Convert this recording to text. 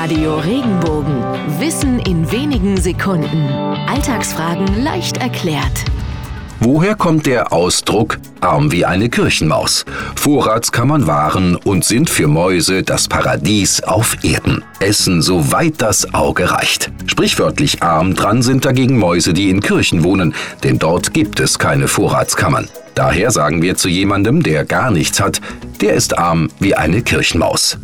Radio Regenbogen. Wissen in wenigen Sekunden. Alltagsfragen leicht erklärt. Woher kommt der Ausdruck arm wie eine Kirchenmaus? Vorratskammern waren und sind für Mäuse das Paradies auf Erden. Essen, soweit das Auge reicht. Sprichwörtlich arm dran sind dagegen Mäuse, die in Kirchen wohnen, denn dort gibt es keine Vorratskammern. Daher sagen wir zu jemandem, der gar nichts hat, der ist arm wie eine Kirchenmaus.